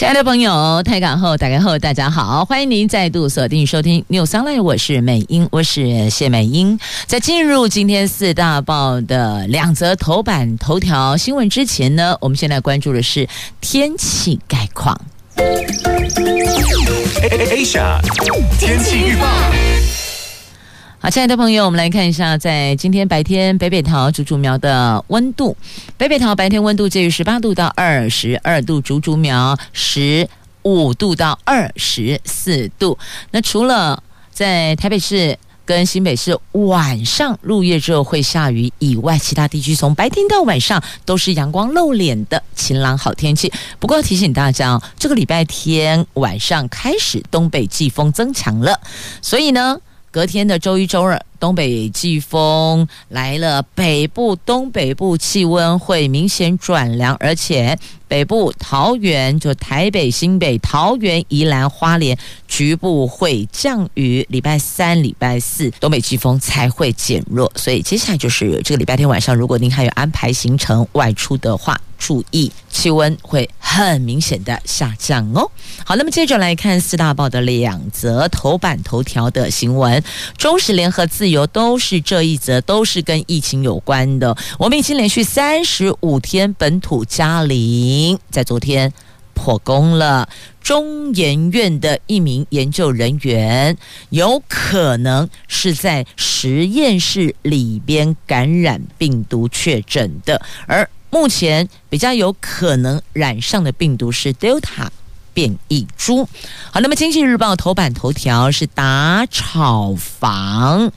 亲爱的朋友，台港后打开后，大家好，欢迎您再度锁定收听《News Online》，我是美英，我是谢美英。在进入今天四大报的两则头版头条新闻之前呢，我们现在关注的是天气概况。Asia 天气预报。好，亲爱的朋友，我们来看一下，在今天白天北北桃竹竹苗的温度。北北桃白天温度介于十八度到二十二度，竹竹苗十五度到二十四度。那除了在台北市跟新北市晚上入夜之后会下雨以外，其他地区从白天到晚上都是阳光露脸的晴朗好天气。不过提醒大家哦，这个礼拜天晚上开始东北季风增强了，所以呢。隔天的周一、周二，东北季风来了，北部、东北部气温会明显转凉，而且北部桃园就台北、新北、桃园、宜兰花莲局部会降雨。礼拜三、礼拜四，东北季风才会减弱。所以接下来就是这个礼拜天晚上，如果您还有安排行程外出的话。注意，气温会很明显的下降哦。好，那么接着来看四大报的两则头版头条的新闻，中时联合自由都是这一则，都是跟疫情有关的。我们已经连续三十五天本土加零，在昨天破功了。中研院的一名研究人员有可能是在实验室里边感染病毒确诊的，而。目前比较有可能染上的病毒是 Delta 变异株。好，那么《经济日报》头版头条是打炒房，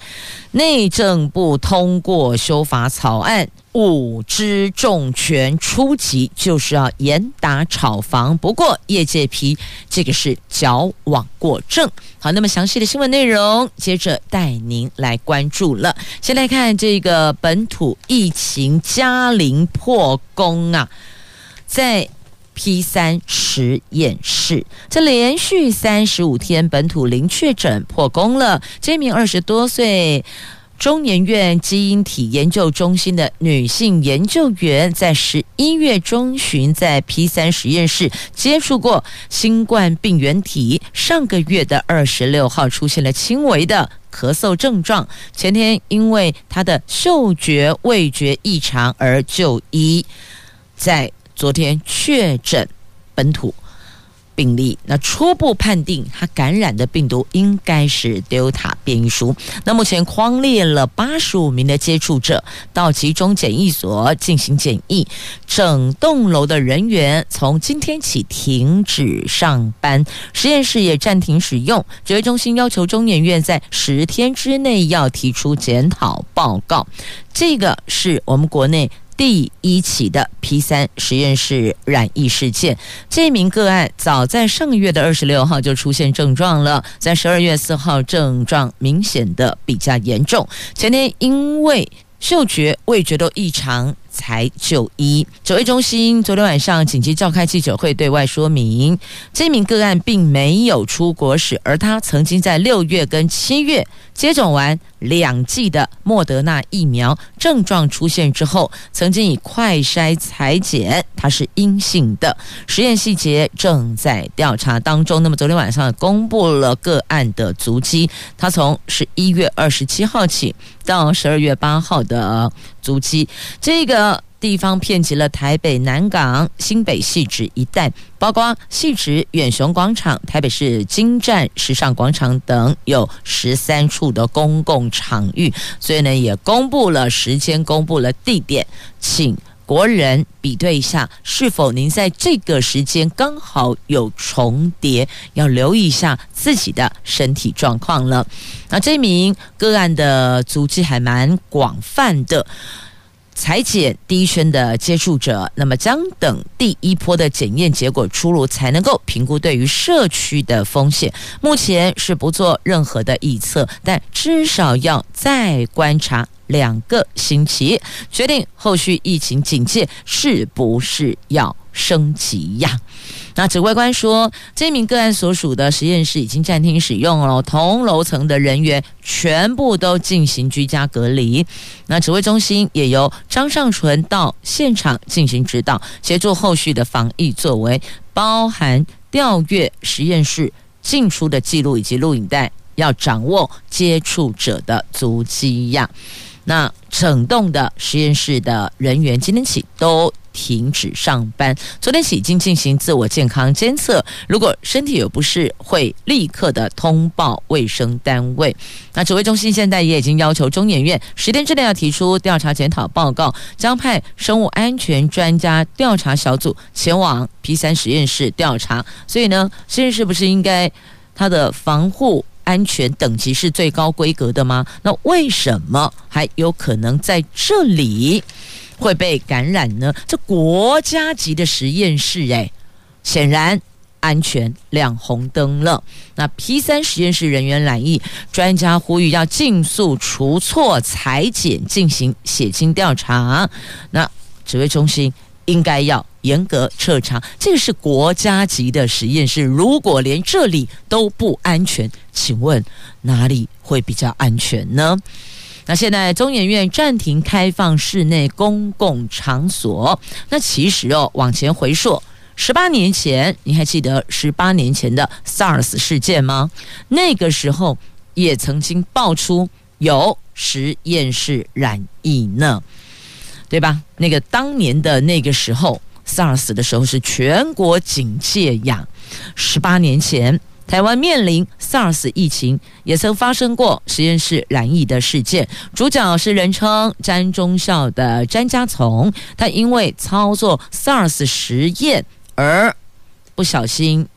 内政部通过修法草案。五支重拳出击，就是要严打炒房。不过业界批这个是矫枉过正。好，那么详细的新闻内容，接着带您来关注了。先来看这个本土疫情嘉陵破功啊，在 P 三实验室，这连续三十五天本土零确诊破功了。这名二十多岁。中研院基因体研究中心的女性研究员，在十一月中旬在 P 三实验室接触过新冠病原体，上个月的二十六号出现了轻微的咳嗽症状，前天因为她的嗅觉味觉异常而就医，在昨天确诊本土。病例，那初步判定他感染的病毒应该是 Delta 变异株。那目前框列了八十五名的接触者到集中检疫所进行检疫，整栋楼的人员从今天起停止上班，实验室也暂停使用。指挥中心要求中研院在十天之内要提出检讨报告。这个是我们国内。第一起的 P 三实验室染疫事件，这名个案早在上个月的二十六号就出现症状了，在十二月四号症状明显的比较严重，前天因为嗅觉、味觉都异常。才就医，指挥中心昨天晚上紧急召开记者会，对外说明，这名个案并没有出国史，而他曾经在六月跟七月接种完两剂的莫德纳疫苗，症状出现之后，曾经以快筛裁检，他是阴性的，实验细节正在调查当中。那么昨天晚上公布了个案的足迹，他从十一月二十七号起到十二月八号的租期，这个。地方遍及了台北南港、新北汐止一带，包括汐止远雄广场、台北市金站时尚广场等，有十三处的公共场域。所以呢，也公布了时间，公布了地点，请国人比对一下，是否您在这个时间刚好有重叠，要留意一下自己的身体状况了。那这名个案的足迹还蛮广泛的。裁剪第一圈的接触者，那么将等第一波的检验结果出炉，才能够评估对于社区的风险。目前是不做任何的预测，但至少要再观察两个星期，决定后续疫情警戒是不是要升级呀？那指挥官说，这名个案所属的实验室已经暂停使用了，同楼层的人员全部都进行居家隔离。那指挥中心也由张尚淳到现场进行指导，协助后续的防疫作为，包含调阅实验室进出的记录以及录影带，要掌握接触者的足迹呀。那整栋的实验室的人员今天起都停止上班，昨天起已经进行自我健康监测，如果身体有不适，会立刻的通报卫生单位。那指挥中心现在也已经要求中研院十天之内要提出调查检讨报告，将派生物安全专家调查小组前往 P 三实验室调查。所以呢，实验室不是应该它的防护安全等级是最高规格的吗？那为什么还有可能在这里？会被感染呢？这国家级的实验室，哎，显然安全亮红灯了。那 P 三实验室人员染疫，专家呼吁要尽速除错裁剪，进行血清调查。那指挥中心应该要严格彻查，这个是国家级的实验室，如果连这里都不安全，请问哪里会比较安全呢？那现在中研院暂停开放室内公共场所。那其实哦，往前回溯十八年前，你还记得十八年前的 SARS 事件吗？那个时候也曾经爆出有实验室染疫呢，对吧？那个当年的那个时候 SARS 的时候是全国警戒呀。十八年前。台湾面临 SARS 疫情，也曾发生过实验室染疫的事件。主角是人称“詹忠孝”的詹家从，他因为操作 SARS 实验而不小心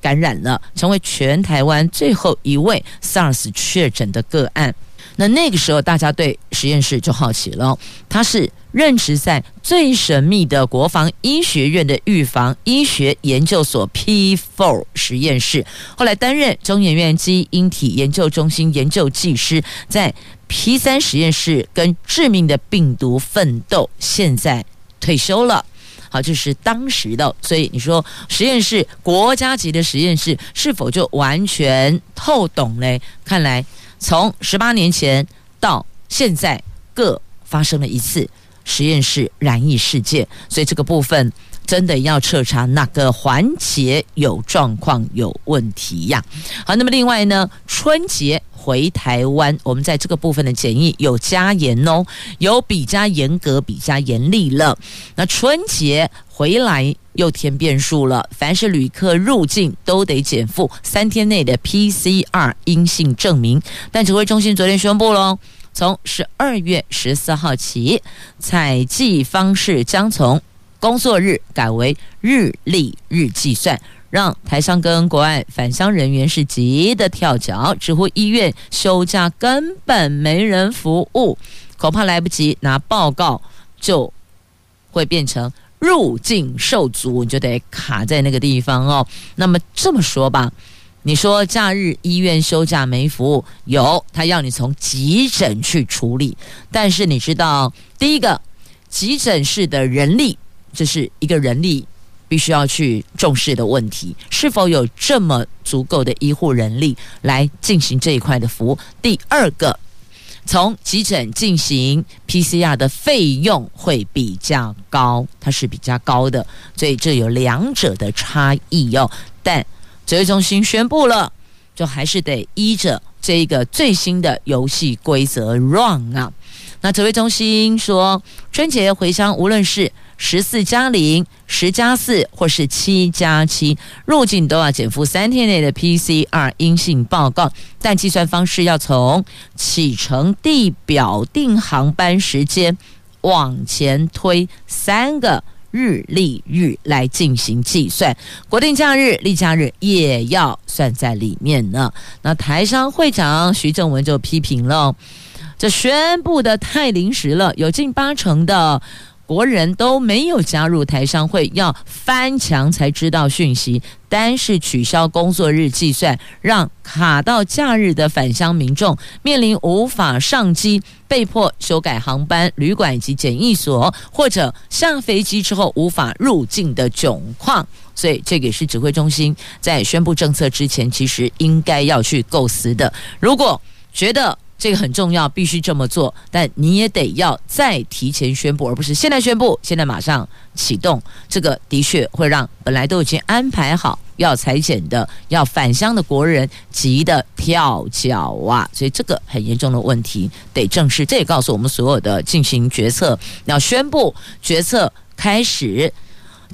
感染了，成为全台湾最后一位 SARS 确诊的个案。那那个时候，大家对实验室就好奇了。他是任职在最神秘的国防医学院的预防医学研究所 P4 实验室，后来担任中研院基因体研究中心研究技师，在 P3 实验室跟致命的病毒奋斗，现在退休了。好，这、是当时的。所以你说实验室国家级的实验室是否就完全透懂嘞？看来。从十八年前到现在，各发生了一次实验室染疫事件，所以这个部分真的要彻查哪个环节有状况、有问题呀？好，那么另外呢，春节回台湾，我们在这个部分的检疫有加严哦，有比加严格、比加严厉了。那春节回来。又添变数了，凡是旅客入境都得检附三天内的 PCR 阴性证明。但指挥中心昨天宣布了，从十二月十四号起，采计方式将从工作日改为日历日计算，让台商跟国外返乡人员是急得跳脚，直呼医院休假根本没人服务，恐怕来不及拿报告，就会变成。入境受阻，你就得卡在那个地方哦。那么这么说吧，你说假日医院休假没服务，有他要你从急诊去处理，但是你知道，第一个急诊室的人力，这是一个人力必须要去重视的问题，是否有这么足够的医护人力来进行这一块的服务？第二个。从急诊进行 PCR 的费用会比较高，它是比较高的，所以这有两者的差异哟。但指挥中心宣布了，就还是得依着这一个最新的游戏规则 run 啊。那指挥中心说，春节回乡，无论是十四加零、十加四或是七加七入境都要检附三天内的 PCR 阴性报告，但计算方式要从启程地表定航班时间往前推三个日历日来进行计算，国定假日、例假日也要算在里面呢。那台商会长徐正文就批评了。这宣布的太临时了，有近八成的。国人都没有加入台商会，要翻墙才知道讯息。单是取消工作日计算，让卡到假日的返乡民众面临无法上机、被迫修改航班、旅馆以及检疫所，或者下飞机之后无法入境的窘况。所以，这个也是指挥中心在宣布政策之前，其实应该要去构思的。如果觉得，这个很重要，必须这么做，但你也得要再提前宣布，而不是现在宣布，现在马上启动。这个的确会让本来都已经安排好要采检的、要返乡的国人急得跳脚啊！所以这个很严重的问题得正视。这也告诉我们所有的进行决策、要宣布决策开始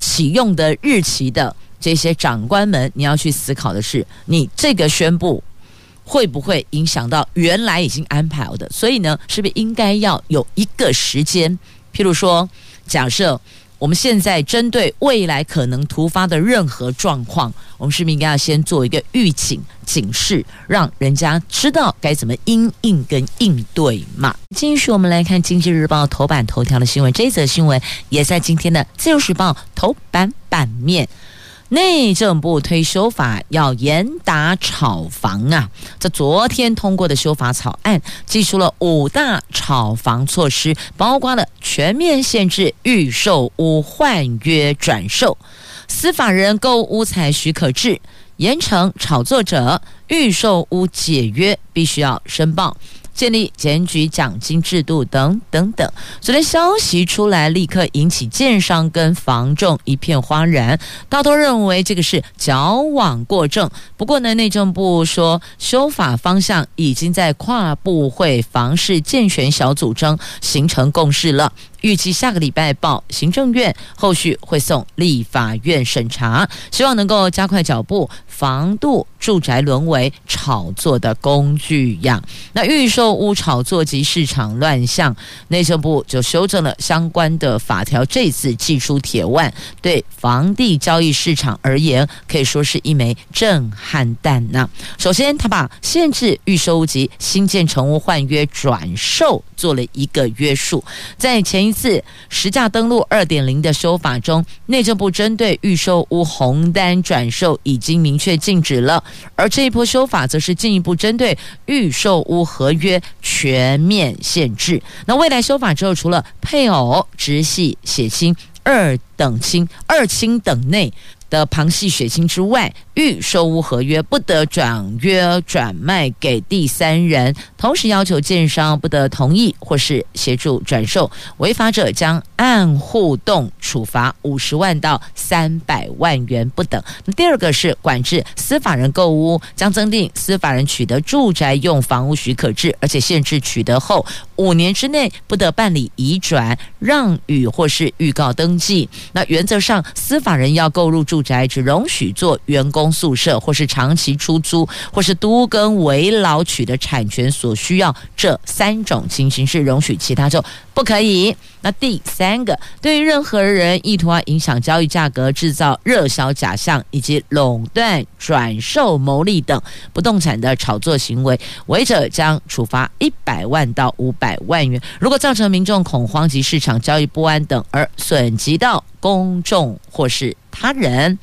启用的日期的这些长官们，你要去思考的是，你这个宣布。会不会影响到原来已经安排好的？所以呢，是不是应该要有一个时间？譬如说，假设我们现在针对未来可能突发的任何状况，我们是不是应该要先做一个预警警示，让人家知道该怎么因应跟应对嘛？继续，我们来看《经济日报》头版头条的新闻，这则新闻也在今天的《自由时报》头版版面。内政部推修法要严打炒房啊！这昨天通过的修法草案，提出了五大炒房措施，包括了全面限制预售屋换约转售、司法人购屋采许可制、严惩炒作者预售屋解约必须要申报。建立检举奖金制度等等等，昨天消息出来，立刻引起建商跟房仲一片哗然，大多认为这个是矫枉过正。不过呢，内政部说修法方向已经在跨部会房市健全小组中形成共识了。预计下个礼拜报行政院，后续会送立法院审查，希望能够加快脚步，防堵住宅沦为炒作的工具样。那预售屋炒作及市场乱象，内政部就修正了相关的法条，这次祭出铁腕，对房地交易市场而言，可以说是一枚震撼弹呐。首先，他把限制预售屋及新建成屋换约转售做了一个约束，在前。一次实价登录二点零的修法中，内政部针对预售屋红单转售已经明确禁止了，而这一波修法则是进一步针对预售屋合约全面限制。那未来修法之后，除了配偶、直系血亲、二等亲、二亲等内。的旁系血亲之外，预售屋合约不得转约转卖给第三人，同时要求建商不得同意或是协助转售，违法者将按户动处罚五十万到三百万元不等。第二个是管制司法人购屋，将增订司法人取得住宅用房屋许可制，而且限制取得后五年之内不得办理移转、让与或是预告登记。那原则上，司法人要购入住。宅只容许做员工宿舍，或是长期出租，或是都跟为老取得产权所需要这三种情形是容许，其他就不可以。那第三个，对于任何人意图啊影响交易价格、制造热销假象以及垄断、转售牟利等不动产的炒作行为，违者将处罚一百万到五百万元。如果造成民众恐慌及市场交易不安等而损及到公众或是他人，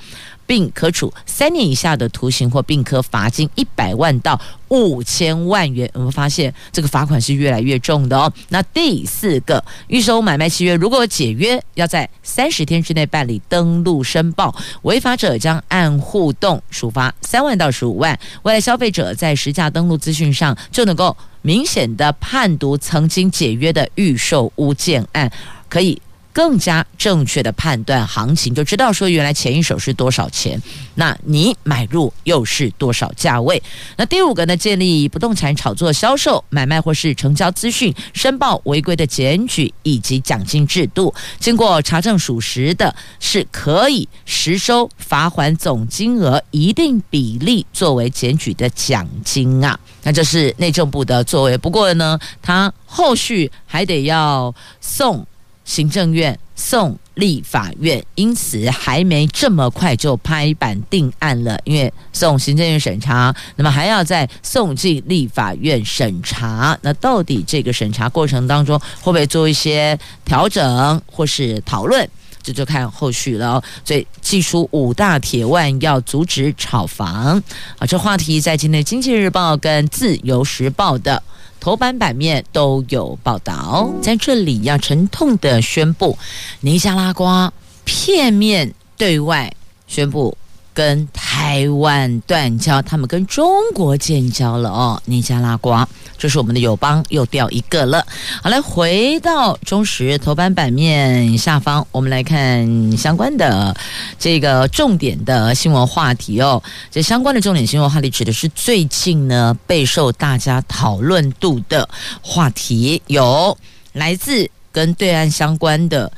并可处三年以下的徒刑，或并科罚金一百万到五千万元。我们发现这个罚款是越来越重的哦。那第四个，预售买卖契约如果解约，要在三十天之内办理登录申报，违法者将按互动处罚三万到十五万。未来消费者在实价登录资讯上就能够明显的判读曾经解约的预售屋建案，可以。更加正确的判断行情，就知道说原来前一手是多少钱，那你买入又是多少价位？那第五个呢？建立不动产炒作、销售、买卖或是成交资讯申报违规的检举以及奖金制度，经过查证属实的，是可以实收罚款总金额一定比例作为检举的奖金啊。那这是内政部的作为，不过呢，他后续还得要送。行政院送立法院，因此还没这么快就拍板定案了，因为送行政院审查，那么还要再送进立法院审查。那到底这个审查过程当中会不会做一些调整或是讨论？这就看后续了。所以祭出五大铁腕，要阻止炒房啊！这话题在今天《经济日报》跟《自由时报》的头版版面都有报道。在这里要沉痛的宣布，尼加拉瓜片面对外宣布。跟台湾断交，他们跟中国建交了哦。尼加拉瓜，这是我们的友邦，又掉一个了。好，来回到中时头版版面下方，我们来看相关的这个重点的新闻话题哦。这相关的重点新闻话题指的是最近呢备受大家讨论度的话题，有来自跟对岸相关的。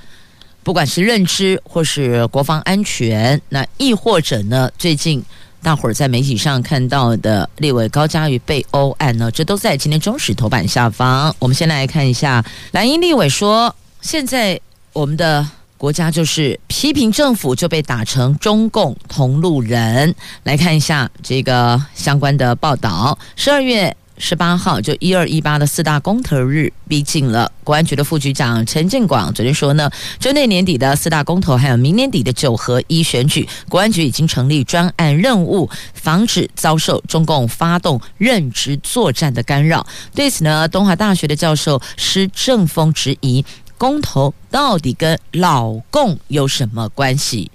不管是认知或是国防安全，那亦或者呢，最近大伙儿在媒体上看到的立委高嘉瑜被殴案呢，这都在今天中时头版下方。我们先来看一下，蓝营立委说，现在我们的国家就是批评政府就被打成中共同路人。来看一下这个相关的报道，十二月。十八号，就一二一八的四大公投日逼近了。国安局的副局长陈建广昨天说呢，针对年底的四大公投，还有明年底的九合一选举，国安局已经成立专案任务，防止遭受中共发动认知作战的干扰。对此呢，东华大学的教授施正峰质疑，公投到底跟老共有什么关系？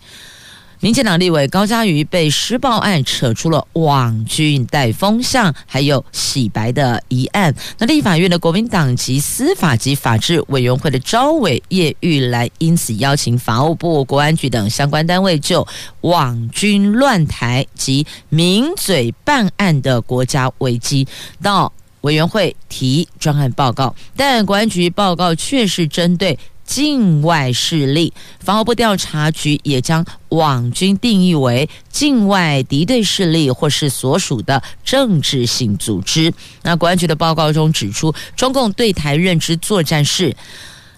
民进党立委高嘉瑜被施暴案扯出了网军带风向，还有洗白的疑案。那立法院的国民党籍司法及法制委员会的召委叶玉兰因此邀请法务部、国安局等相关单位就网军乱台及名嘴办案的国家危机到委员会提专案报告，但国安局报告却是针对。境外势力，防务部调查局也将网军定义为境外敌对势力或是所属的政治性组织。那国安局的报告中指出，中共对台认知作战是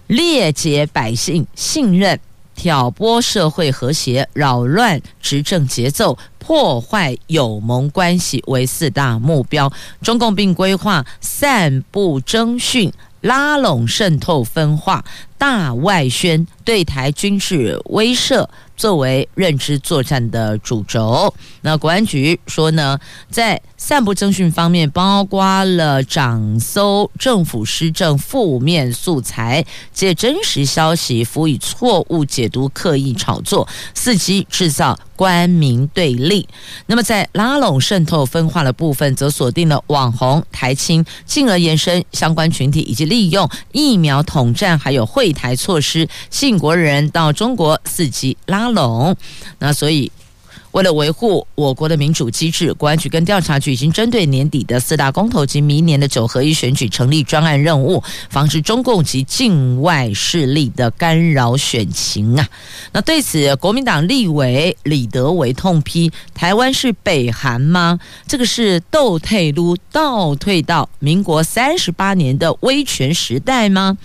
裂解百姓信任、挑拨社会和谐、扰乱执政节奏、破坏友盟关系为四大目标。中共并规划散布征讯。拉拢、渗透、分化、大外宣、对台军事威慑，作为认知作战的主轴。那国安局说呢，在散布征讯方面，包括了掌搜政府施政负面素材，借真实消息辅以错误解读、刻意炒作，伺机制造官民对立。那么在拉拢、渗透、分化的部分，则锁定了网红、台青，进而延伸相关群体以及利用疫苗统战还有会惠台措施，吸引国人到中国伺机拉拢。那所以。为了维护我国的民主机制，国安局跟调查局已经针对年底的四大公投及明年的九合一选举成立专案任务，防止中共及境外势力的干扰选情啊。那对此，国民党立委李德维痛批：台湾是北韩吗？这个是倒退噜，倒退到民国三十八年的威权时代吗？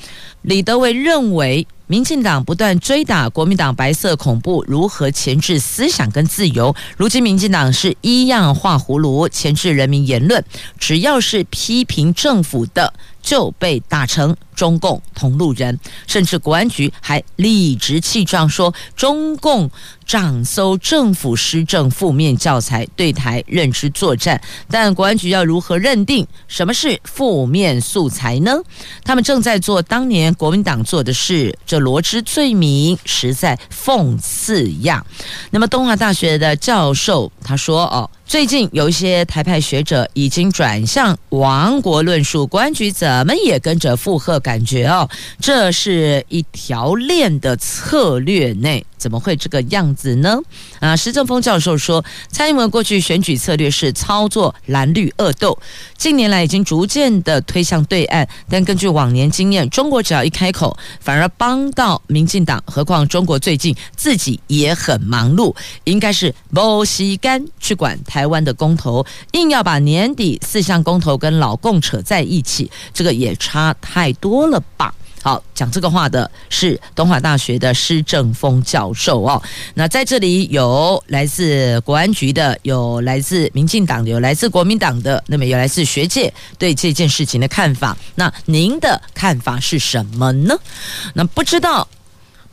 李德维认为。民进党不断追打国民党白色恐怖，如何钳制思想跟自由？如今民进党是一样画葫芦，钳制人民言论，只要是批评政府的。就被打成中共同路人，甚至国安局还理直气壮说中共掌搜政府施政负面教材，对台认知作战。但国安局要如何认定什么是负面素材呢？他们正在做当年国民党做的事，这罗织罪名实在讽刺呀。那么东华大学的教授他说：“哦。”最近有一些台派学者已经转向亡国论述，国安局怎么也跟着附和，感觉哦，这是一条链的策略内。怎么会这个样子呢？啊，施正峰教授说，蔡英文过去选举策略是操作蓝绿恶斗，近年来已经逐渐的推向对岸。但根据往年经验，中国只要一开口，反而帮到民进党。何况中国最近自己也很忙碌，应该是没时间去管台台湾的公投，硬要把年底四项公投跟老共扯在一起，这个也差太多了吧？好，讲这个话的是东华大学的施正峰教授哦。那在这里有来自国安局的，有来自民进党的，有来自国民党的，那么有来自学界对这件事情的看法。那您的看法是什么呢？那不知道。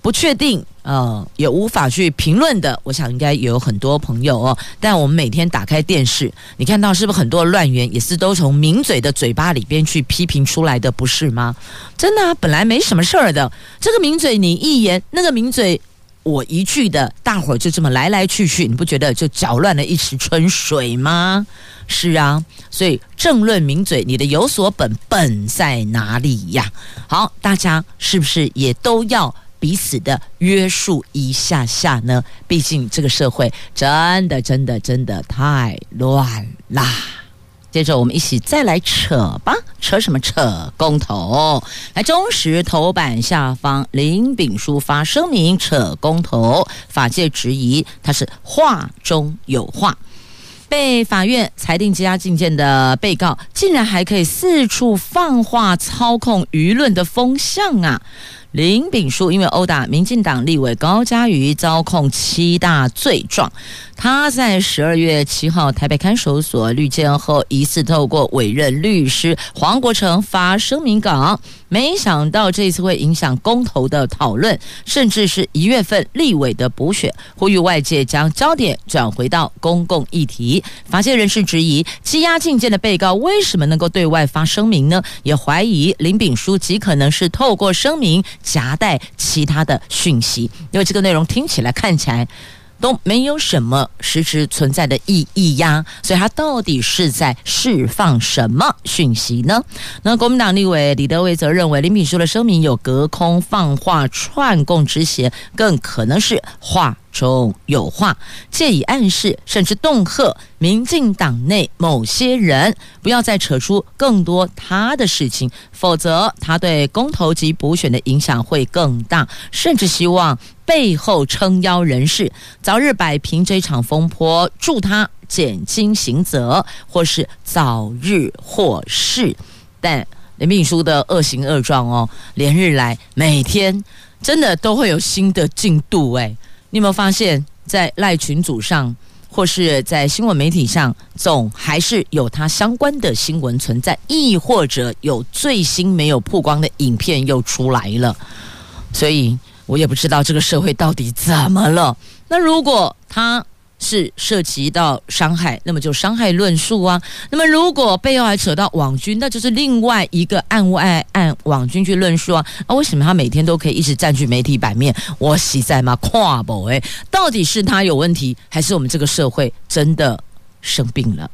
不确定，呃，也无法去评论的。我想应该有很多朋友哦。但我们每天打开电视，你看到是不是很多乱源也是都从名嘴的嘴巴里边去批评出来的，不是吗？真的啊，本来没什么事儿的，这个名嘴你一言，那个名嘴我一句的，大伙儿就这么来来去去，你不觉得就搅乱了一池春水吗？是啊，所以政论名嘴，你的有所本，本在哪里呀？好，大家是不是也都要？彼此的约束一下下呢？毕竟这个社会真的、真的、真的太乱啦。接着我们一起再来扯吧，扯什么？扯公投。来，中时头版下方，林炳书发声明扯公投，法界质疑他是话中有话。被法院裁定羁押禁见的被告，竟然还可以四处放话操控舆论的风向啊！林炳书因为殴打民进党立委高嘉瑜，遭控七大罪状。他在十二月七号台北看守所律监后，疑似透过委任律师黄国成发声明稿，没想到这次会影响公投的讨论，甚至是一月份立委的补选，呼吁外界将焦点转回到公共议题。法界人士质疑，羁押禁见的被告为什么能够对外发声明呢？也怀疑林炳书极可能是透过声明夹带其他的讯息，因为这个内容听起来看起来。都没有什么实质存在的意义呀，所以他到底是在释放什么讯息呢？那国民党立委李德维则认为，林炳书的声明有隔空放话串供之嫌，更可能是话中有话，借以暗示甚至恫吓民进党内某些人，不要再扯出更多他的事情，否则他对公投及补选的影响会更大，甚至希望。背后撑腰人士早日摆平这场风波，助他减轻刑责，或是早日获释。但林秘书的恶行恶状哦，连日来每天真的都会有新的进度哎，你有没有发现，在赖群组上或是在新闻媒体上，总还是有他相关的新闻存在，亦或者有最新没有曝光的影片又出来了，所以。我也不知道这个社会到底怎么了。那如果他是涉及到伤害，那么就伤害论述啊。那么如果背后还扯到网军，那就是另外一个案外案，网军去论述啊。啊，为什么他每天都可以一直占据媒体版面？我实在吗？跨博诶，到底是他有问题，还是我们这个社会真的生病了？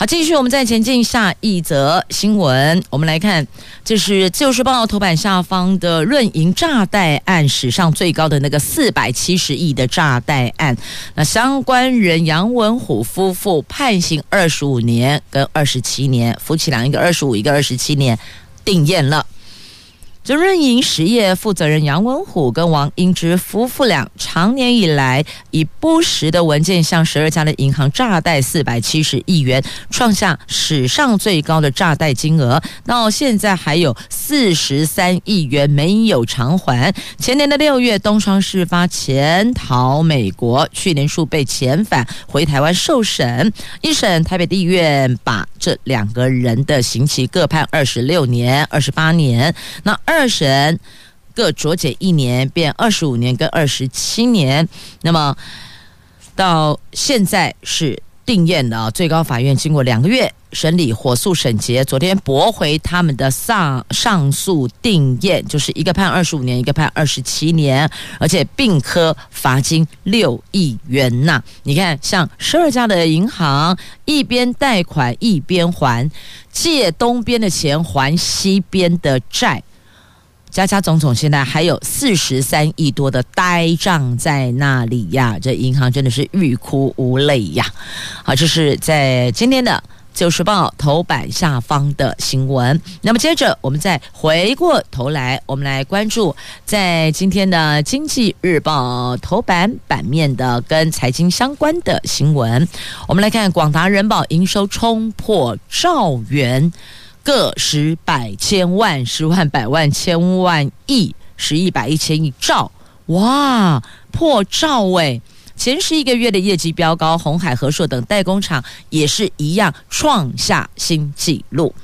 好，继续我们再前进下一则新闻。我们来看，这是《自由时报》头版下方的润银炸弹案史上最高的那个四百七十亿的炸弹案。那相关人杨文虎夫妇判刑二十五年跟二十七年，夫妻俩一个二十五，一个二十七年，定验了。这润银实业负责人杨文虎跟王英之夫妇俩，长年以来以不实的文件向十二家的银行诈贷四百七十亿元，创下史上最高的诈贷金额。到现在还有四十三亿元没有偿还。前年的六月，东窗事发潜逃美国，去年数被遣返回台湾受审。一审台北地院把这两个人的刑期各判二十六年、二十八年。那二。二审各酌减一年，变二十五年跟二十七年。那么到现在是定谳了。最高法院经过两个月审理，火速审结，昨天驳回他们的上上诉定谳，就是一个判二十五年，一个判二十七年，而且并科罚金六亿元呐。你看，像十二家的银行，一边贷款一边还，借东边的钱还西边的债。家家总总，现在还有四十三亿多的呆账在那里呀！这银行真的是欲哭无泪呀！好，这是在今天的《自由时报》头版下方的新闻。那么接着，我们再回过头来，我们来关注在今天的《经济日报》头版版面的跟财经相关的新闻。我们来看广达人保营收冲破兆元。个十百千万十万百万千万亿十亿百亿千亿兆，哇，破兆哎！前十一个月的业绩飙高，红海、和硕等代工厂也是一样创下新纪录。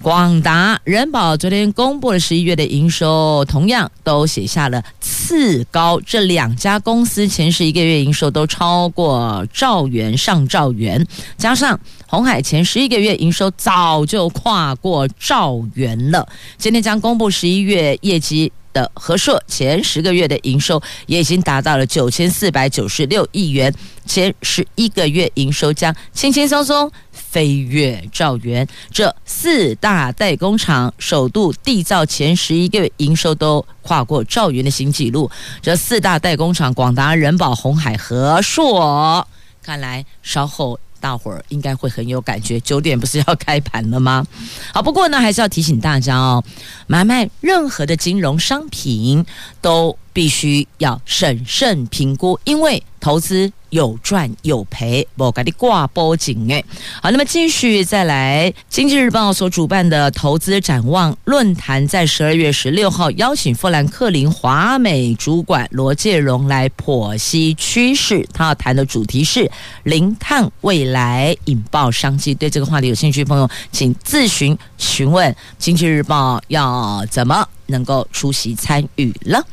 广达、人保昨天公布了十一月的营收，同样都写下了次高。这两家公司前十一个月营收都超过兆元，上兆元，加上鸿海前十一个月营收早就跨过兆元了。今天将公布十一月业绩。的和硕前十个月的营收也已经达到了九千四百九十六亿元，前十一个月营收将轻轻松松飞跃兆元。这四大代工厂首度缔造前十一个月营收都跨过兆元的新纪录。这四大代工厂：广达、人保、红海、和硕，看来稍后。大伙儿应该会很有感觉，九点不是要开盘了吗？好，不过呢，还是要提醒大家哦，买卖任何的金融商品都必须要审慎评估，因为投资。有赚有赔，我给你挂报警哎。好，那么继续再来，《经济日报》所主办的投资展望论坛，在十二月十六号邀请富兰克林华美主管罗介荣来剖析趋势。他要谈的主题是零碳未来引爆商机。对这个话题有兴趣的朋友，请自询询问《经济日报》要怎么能够出席参与了。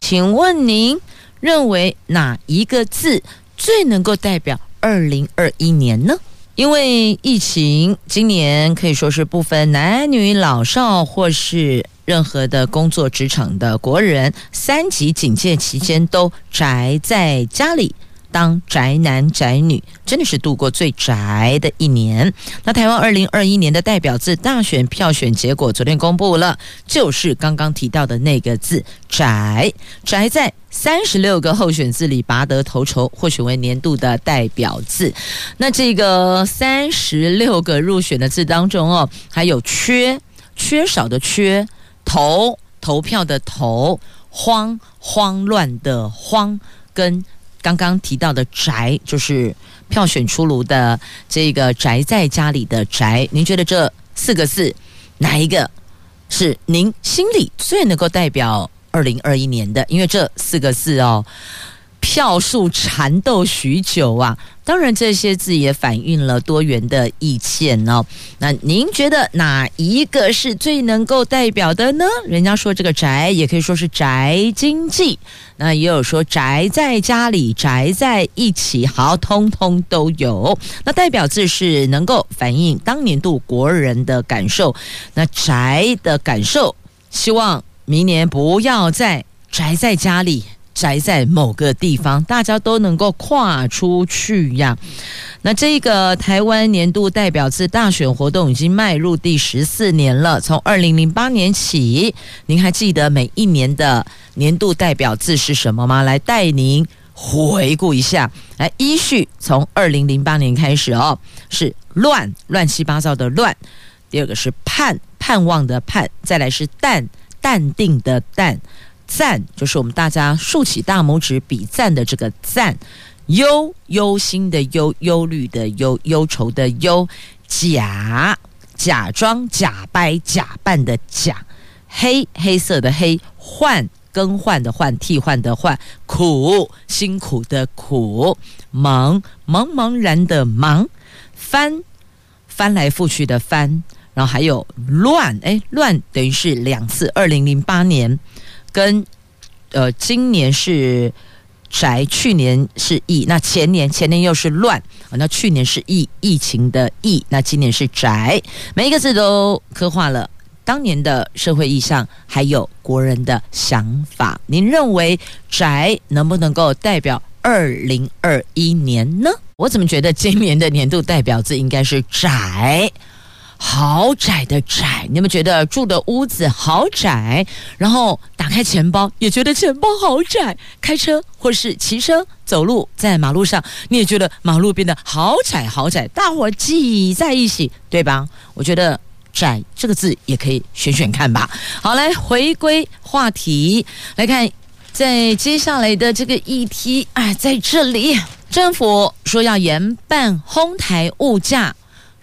请问您认为哪一个字？最能够代表二零二一年呢？因为疫情，今年可以说是不分男女老少，或是任何的工作职场的国人，三级警戒期间都宅在家里。当宅男宅女真的是度过最宅的一年。那台湾二零二一年的代表字大选票选结果昨天公布了，就是刚刚提到的那个字“宅”，宅在三十六个候选字里拔得头筹，获选为年度的代表字。那这个三十六个入选的字当中哦，还有缺缺少的缺，投投票的投，慌慌乱的慌，跟。刚刚提到的“宅”就是票选出炉的这个“宅在家里的宅”，您觉得这四个字哪一个是您心里最能够代表二零二一年的？因为这四个字哦。票数缠斗许久啊，当然这些字也反映了多元的意见哦。那您觉得哪一个是最能够代表的呢？人家说这个宅也可以说是宅经济，那也有说宅在家里、宅在一起，好，通通都有。那代表字是能够反映当年度国人的感受。那宅的感受，希望明年不要再宅在家里。宅在某个地方，大家都能够跨出去呀。那这个台湾年度代表字大选活动已经迈入第十四年了。从二零零八年起，您还记得每一年的年度代表字是什么吗？来带您回顾一下。来，依序从二零零八年开始哦，是乱，乱七八糟的乱。第二个是盼，盼望的盼。再来是淡，淡定的淡。赞就是我们大家竖起大拇指比赞的这个赞，忧忧心的忧，忧虑的忧，忧愁的忧，假假装假掰假扮的假，黑黑色的黑，换更换的换，替换的换，苦辛苦的苦，茫茫茫然的茫，翻翻来覆去的翻，然后还有乱，哎乱等于是两次，二零零八年。跟呃，今年是宅，去年是疫，那前年前年又是乱，那去年是疫疫情的疫，那今年是宅，每一个字都刻画了当年的社会意象，还有国人的想法。您认为宅能不能够代表二零二一年呢？我怎么觉得今年的年度代表字应该是宅？好窄的窄，你有没有觉得住的屋子好窄？然后打开钱包也觉得钱包好窄。开车或是骑车走路在马路上，你也觉得马路变得好窄好窄，大伙挤在一起，对吧？我觉得窄这个字也可以选选看吧。好，来回归话题，来看在接下来的这个议题。哎，在这里，政府说要严办哄抬物价。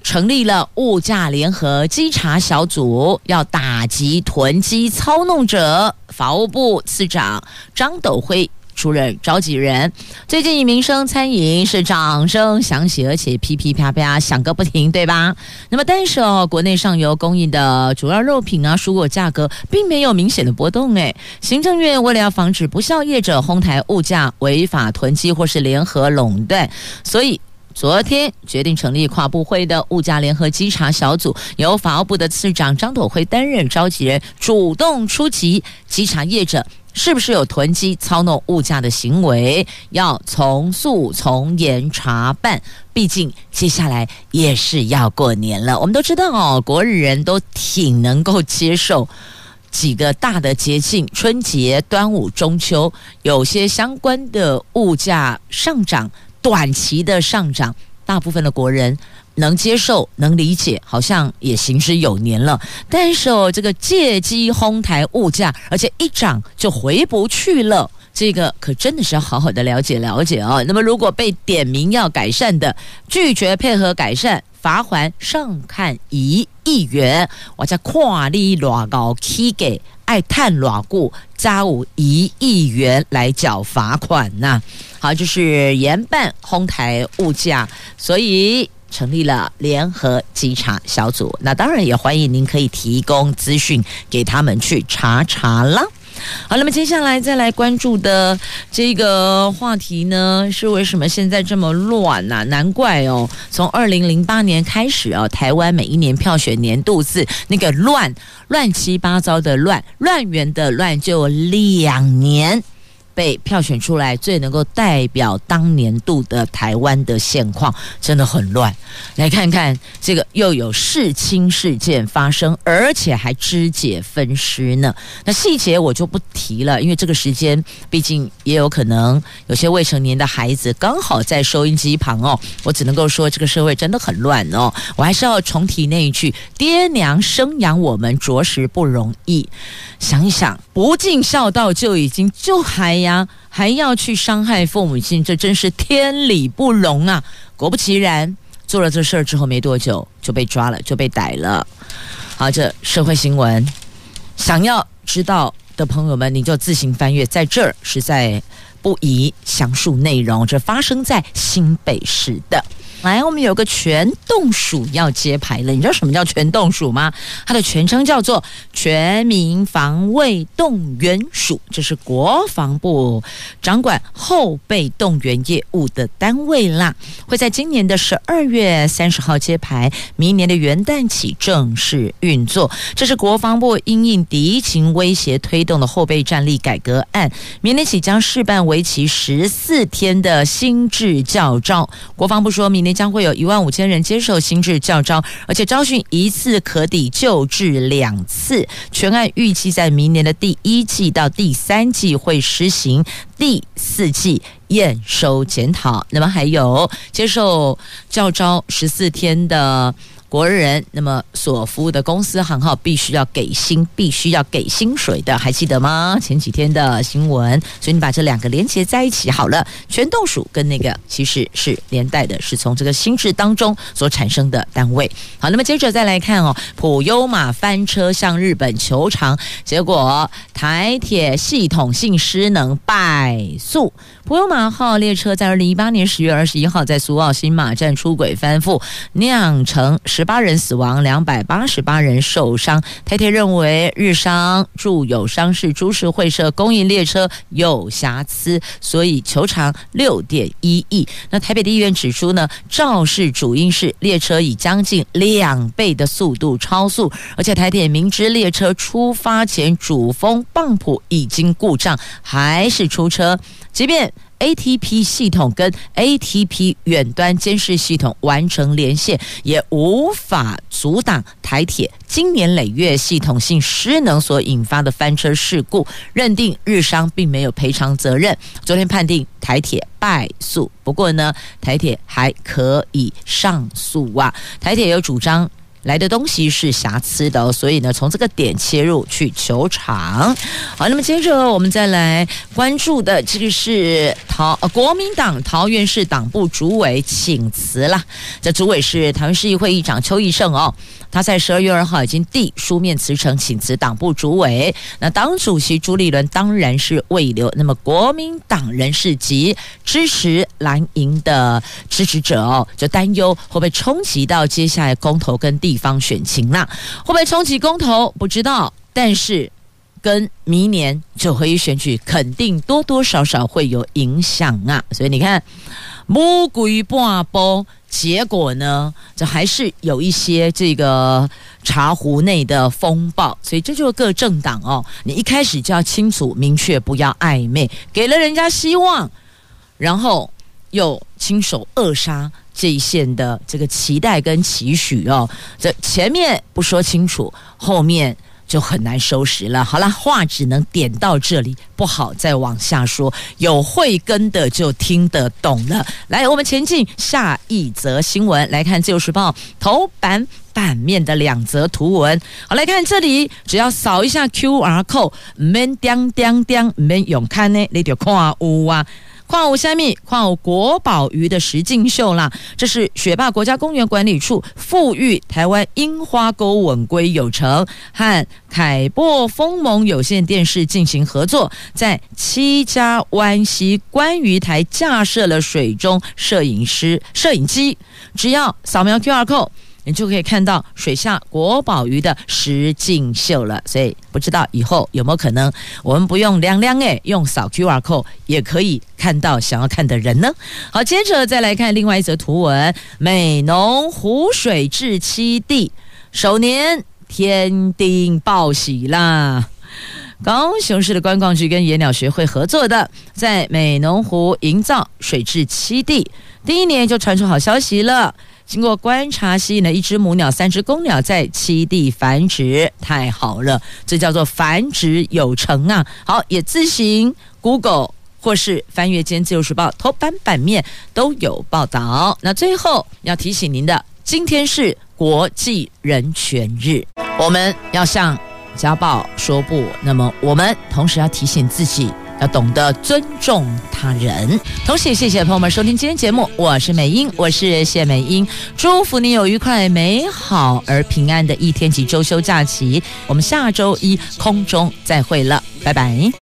成立了物价联合稽查小组，要打击囤积操弄者。法务部次长张斗辉。出任召集人，最近民生餐饮是掌声响起，而且噼噼啪啪响个不停，对吧？那么，但是哦，国内上游供应的主要肉品啊、蔬果价格并没有明显的波动。诶，行政院为了要防止不肖业者哄抬物价、违法囤积或是联合垄断，所以昨天决定成立跨部会的物价联合稽查小组，由法务部的次长张朵辉担任召集人，主动出击稽查业者。是不是有囤积操弄物价的行为？要从速从严查办。毕竟接下来也是要过年了，我们都知道哦，国人都挺能够接受几个大的节庆：春节、端午、中秋，有些相关的物价上涨，短期的上涨，大部分的国人。能接受、能理解，好像也行之有年了。但是哦，这个借机哄抬物价，而且一涨就回不去了，这个可真的是要好好的了解了解哦。那么，如果被点名要改善的，拒绝配合改善，罚锾上看一亿元，我再跨立偌高起给爱探偌固加五一亿元来缴罚款呐、好，就是严办哄抬物价，所以。成立了联合稽查小组，那当然也欢迎您可以提供资讯给他们去查查啦。好，那么接下来再来关注的这个话题呢，是为什么现在这么乱呢、难怪哦，从二零零八年开始哦，台湾每一年票选年度字那个乱乱七八糟的乱乱源的乱就两年。被票选出来最能够代表当年度的台湾的现况，真的很乱。来看看这个，又有世亲事件发生，而且还肢解分尸呢。那细节我就不提了，因为这个时间毕竟也有可能有些未成年的孩子刚好在收音机旁哦。我只能够说，这个社会真的很乱哦。我还是要重提那一句：爹娘生养我们着实不容易。想一想，不尽孝道就已经就还呀，还要去伤害父母亲，这真是天理不容啊！果不其然，做了这事儿之后没多久就被抓了，就被逮了。好，这社会新闻，想要知道的朋友们，你就自行翻阅，在这儿实在不宜详述内容。这发生在新北市的。来，我们有个全动署要揭牌了。你知道什么叫全动署吗？它的全称叫做全民防卫动员署，这是国防部掌管后备动员业务的单位啦。会在今年的十二月三十号揭牌，明年的元旦起正式运作。这是国防部因应敌情威胁推动的后备战力改革案，明年起将试办为期十四天的新制教招。国防部说明将会有一万五千人接受新制教招，而且招训一次可抵旧制两次。全案预计在明年的第一季到第三季会实行第四季验收检讨。那么还有接受教招十四天的。国人那么所服务的公司行号必须要给薪，必须要给薪水的，还记得吗？前几天的新闻，所以你把这两个连接在一起好了。全动署跟那个其实是连带的，是从这个心智当中所产生的单位。好，那么接着再来看哦，普悠玛翻车向日本求偿，结果台铁系统性失能败诉。普悠玛号列车在二零一八年十月二十一号在苏澳新马站出轨翻覆，酿成十八人死亡、两百八十八人受伤。台铁认为日商驻友商事株式会社供应列车有瑕疵，所以求偿六点一亿。那台北地院指出呢，肇事主因是列车以将近两倍的速度超速，而且台铁明知列车出发前主风泵浦已经故障，还是出车。即便 ATP 系统跟 ATP 远端监视系统完成连线，也无法阻挡台铁经年累月系统性失能所引发的翻车事故，认定日商并没有赔偿责任。昨天判定台铁败诉，不过呢，台铁还可以上诉啊。台铁有主张。来的东西是瑕疵的，所以呢，从这个点切入去求偿。好，那么接着我们再来关注的这个是桃呃国民党桃园市党部主委请辞了，这主委是台湾市议会议长邱奕胜哦。他在十二月二号已经递书面辞呈请辞党部主委。那党主席朱立伦当然是未留。那么国民党人士及支持蓝营的支持者哦，就担忧会不会冲击到接下来公投跟地方选情啦？会不会冲击公投？不知道。但是跟明年九合一选举肯定多多少少会有影响啊。所以你看，魔鬼半波。结果呢，这还是有一些这个茶壶内的风暴，所以这就是各政党哦，你一开始就要清楚明确，不要暧昧，给了人家希望，然后又亲手扼杀这一线的这个期待跟期许哦，这前面不说清楚，后面。就很难收拾了。好了，话只能点到这里，不好再往下说。有慧根的就听得懂了。来，我们前进下一则新闻，来看《自由时报》头版版面的两则图文。好，来看这里，只要扫一下 QR code，免叮叮叮，免用看呢，你就看有啊。矿物虾米，矿物国宝鱼的实境秀啦！这是雪霸国家公园管理处富裕台湾樱花沟稳归有成，和凯擘丰盟有线电视进行合作，在七家湾溪观鱼台架设了水中摄影师摄影机，只要扫描 QR code。你就可以看到水下国宝鱼的实景秀了，所以不知道以后有没有可能，我们不用亮亮诶，用扫 QR code 也可以看到想要看的人呢。好，接着再来看另外一则图文：美浓湖水至七地，首年天丁报喜啦！高雄市的观光局跟野鸟学会合作的，在美浓湖营造水质七地，第一年就传出好消息了。经过观察，吸引了一只母鸟、三只公鸟在栖地繁殖，太好了，这叫做繁殖有成啊！好，也自行 Google 或是翻阅《今天自由时报》头版版面都有报道。那最后要提醒您的，今天是国际人权日，我们要向家暴说不。那么，我们同时要提醒自己。要懂得尊重他人，同时谢谢朋友们收听今天节目，我是美英，我是谢美英，祝福你有愉快、美好而平安的一天及周休假期，我们下周一空中再会了，拜拜。